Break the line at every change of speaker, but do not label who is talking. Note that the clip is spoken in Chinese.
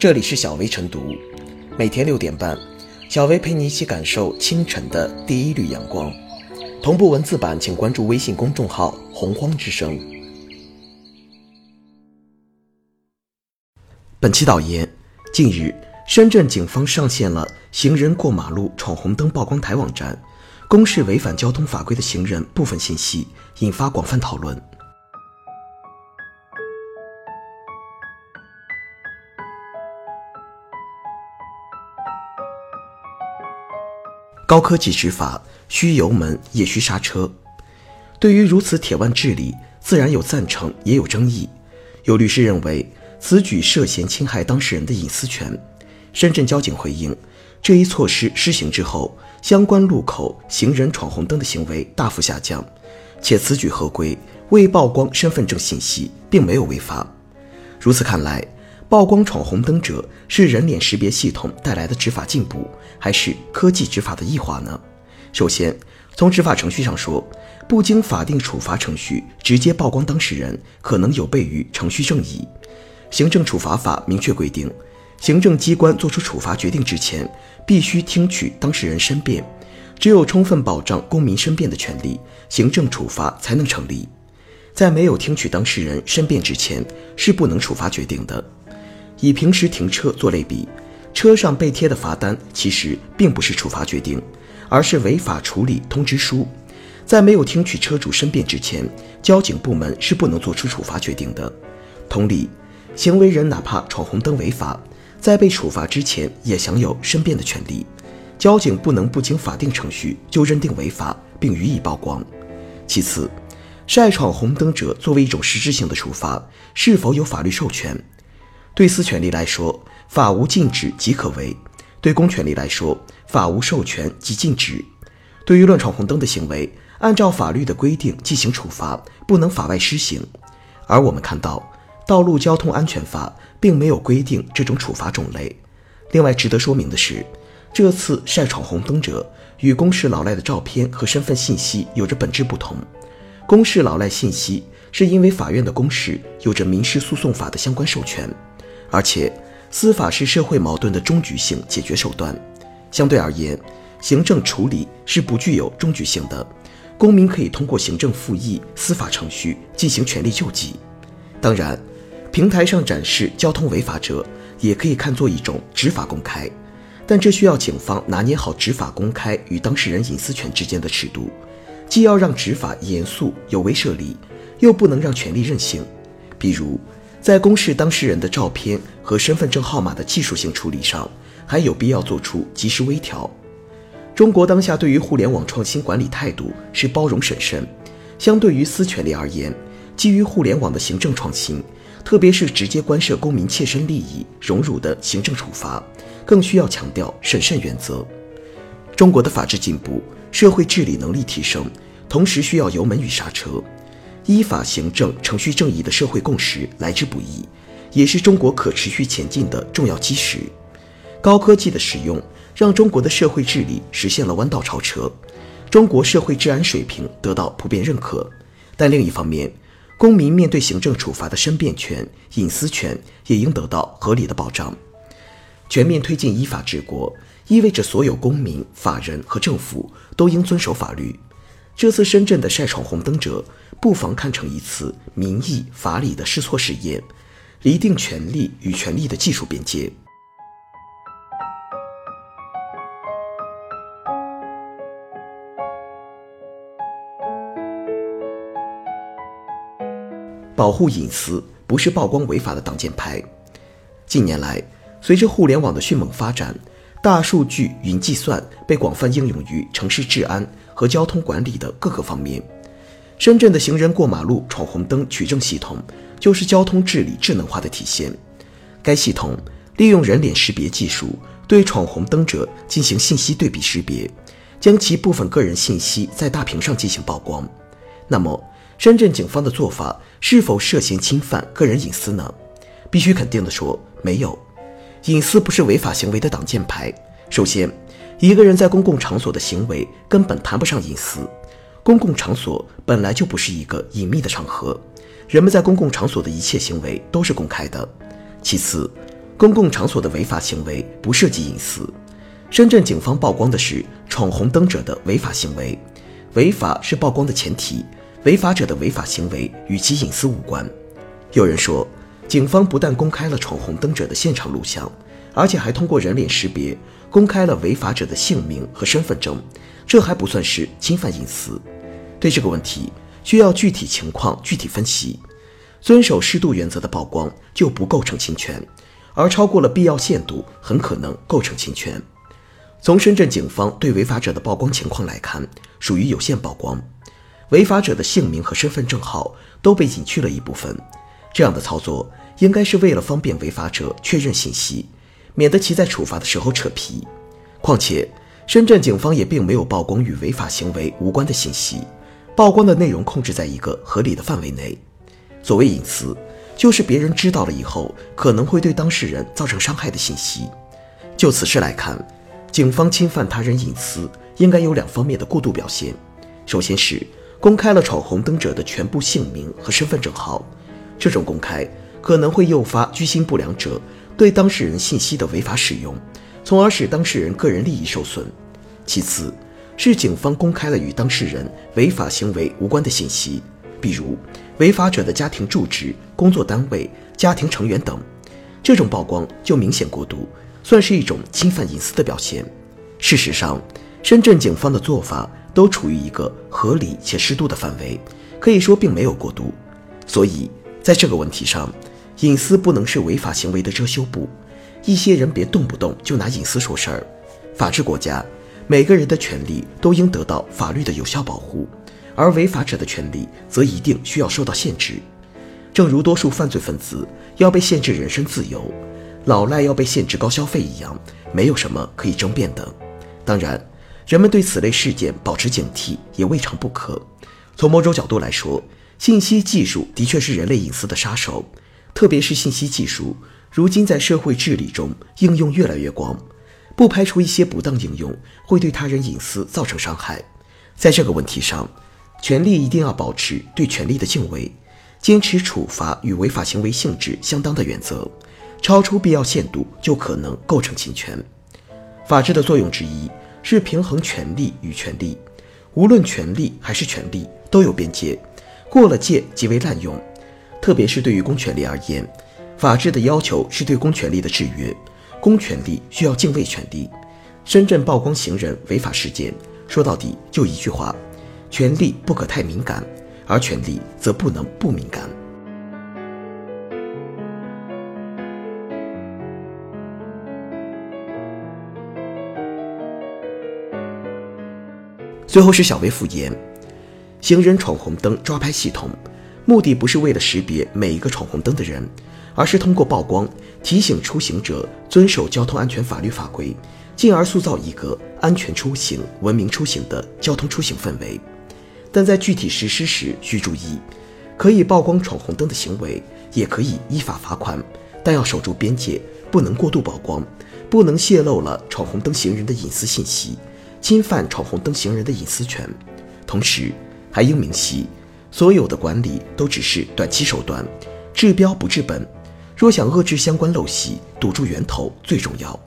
这里是小薇晨读，每天六点半，小薇陪你一起感受清晨的第一缕阳光。同步文字版，请关注微信公众号“洪荒之声”。本期导言：近日，深圳警方上线了行人过马路闯红灯曝光台网站，公示违反交通法规的行人部分信息，引发广泛讨论。高科技执法，需油门也需刹车。对于如此铁腕治理，自然有赞成，也有争议。有律师认为，此举涉嫌侵害当事人的隐私权。深圳交警回应，这一措施施行之后，相关路口行人闯红灯的行为大幅下降，且此举合规，未曝光身份证信息，并没有违法。如此看来，曝光闯红灯者是人脸识别系统带来的执法进步，还是科技执法的异化呢？首先，从执法程序上说，不经法定处罚程序直接曝光当事人，可能有悖于程序正义。行政处罚法明确规定，行政机关作出处罚决定之前，必须听取当事人申辩，只有充分保障公民申辩的权利，行政处罚才能成立。在没有听取当事人申辩之前，是不能处罚决定的。以平时停车做类比，车上被贴的罚单其实并不是处罚决定，而是违法处理通知书。在没有听取车主申辩之前，交警部门是不能做出处罚决定的。同理，行为人哪怕闯红灯违法，在被处罚之前也享有申辩的权利。交警不能不经法定程序就认定违法并予以曝光。其次，晒闯红灯者作为一种实质性的处罚，是否有法律授权？对私权利来说，法无禁止即可为；对公权力来说，法无授权即禁止。对于乱闯红灯的行为，按照法律的规定进行处罚，不能法外施行。而我们看到，《道路交通安全法》并没有规定这种处罚种类。另外，值得说明的是，这次晒闯红灯者与公示老赖的照片和身份信息有着本质不同。公示老赖信息是因为法院的公示有着民事诉讼法的相关授权。而且，司法是社会矛盾的终局性解决手段。相对而言，行政处理是不具有终局性的。公民可以通过行政复议、司法程序进行权利救济。当然，平台上展示交通违法者，也可以看作一种执法公开。但这需要警方拿捏好执法公开与当事人隐私权之间的尺度，既要让执法严肃有威慑力，又不能让权力任性。比如。在公示当事人的照片和身份证号码的技术性处理上，还有必要做出及时微调。中国当下对于互联网创新管理态度是包容审慎，相对于私权利而言，基于互联网的行政创新，特别是直接关涉公民切身利益荣辱的行政处罚，更需要强调审慎原则。中国的法治进步，社会治理能力提升，同时需要油门与刹车。依法行政、程序正义的社会共识来之不易，也是中国可持续前进的重要基石。高科技的使用让中国的社会治理实现了弯道超车，中国社会治安水平得到普遍认可。但另一方面，公民面对行政处罚的申辩权、隐私权也应得到合理的保障。全面推进依法治国，意味着所有公民、法人和政府都应遵守法律。这次深圳的晒闯红灯者，不妨看成一次民意法理的试错实验，厘定权利与权利的技术边界。保护隐私不是曝光违法的挡箭牌。近年来，随着互联网的迅猛发展，大数据、云计算被广泛应用于城市治安。和交通管理的各个方面，深圳的行人过马路闯红灯取证系统就是交通治理智能化的体现。该系统利用人脸识别技术对闯红灯者进行信息对比识别，将其部分个人信息在大屏上进行曝光。那么，深圳警方的做法是否涉嫌侵犯个人隐私呢？必须肯定的说，没有。隐私不是违法行为的挡箭牌。首先，一个人在公共场所的行为根本谈不上隐私，公共场所本来就不是一个隐秘的场合，人们在公共场所的一切行为都是公开的。其次，公共场所的违法行为不涉及隐私。深圳警方曝光的是闯红灯者的违法行为，违法是曝光的前提，违法者的违法行为与其隐私无关。有人说，警方不但公开了闯红灯者的现场录像，而且还通过人脸识别公开了违法者的姓名和身份证，这还不算是侵犯隐私？对这个问题，需要具体情况具体分析。遵守适度原则的曝光就不构成侵权，而超过了必要限度，很可能构成侵权。从深圳警方对违法者的曝光情况来看，属于有限曝光，违法者的姓名和身份证号都被隐去了一部分。这样的操作应该是为了方便违法者确认信息，免得其在处罚的时候扯皮。况且，深圳警方也并没有曝光与违法行为无关的信息。曝光的内容控制在一个合理的范围内。所谓隐私，就是别人知道了以后可能会对当事人造成伤害的信息。就此事来看，警方侵犯他人隐私应该有两方面的过度表现。首先是公开了闯红灯者的全部姓名和身份证号，这种公开可能会诱发居心不良者对当事人信息的违法使用，从而使当事人个人利益受损。其次，是警方公开了与当事人违法行为无关的信息，比如违法者的家庭住址、工作单位、家庭成员等，这种曝光就明显过度，算是一种侵犯隐私的表现。事实上，深圳警方的做法都处于一个合理且适度的范围，可以说并没有过度。所以，在这个问题上，隐私不能是违法行为的遮羞布，一些人别动不动就拿隐私说事儿。法治国家。每个人的权利都应得到法律的有效保护，而违法者的权利则一定需要受到限制。正如多数犯罪分子要被限制人身自由，老赖要被限制高消费一样，没有什么可以争辩的。当然，人们对此类事件保持警惕也未尝不可。从某种角度来说，信息技术的确是人类隐私的杀手，特别是信息技术如今在社会治理中应用越来越广。不排除一些不当应用会对他人隐私造成伤害，在这个问题上，权力一定要保持对权力的敬畏，坚持处罚与违法行为性质相当的原则，超出必要限度就可能构成侵权。法治的作用之一是平衡权力与权利，无论权力还是权利都有边界，过了界即为滥用。特别是对于公权力而言，法治的要求是对公权力的制约。公权力需要敬畏权力。深圳曝光行人违法事件，说到底就一句话：权力不可太敏感，而权力则不能不敏感。最后是小微复言：行人闯红灯抓拍系统，目的不是为了识别每一个闯红灯的人。而是通过曝光提醒出行者遵守交通安全法律法规，进而塑造一个安全出行、文明出行的交通出行氛围。但在具体实施时需注意，可以曝光闯红灯的行为，也可以依法罚款，但要守住边界，不能过度曝光，不能泄露了闯红灯行人的隐私信息，侵犯闯红灯行人的隐私权。同时，还应明晰，所有的管理都只是短期手段，治标不治本。若想遏制相关陋习，堵住源头最重要。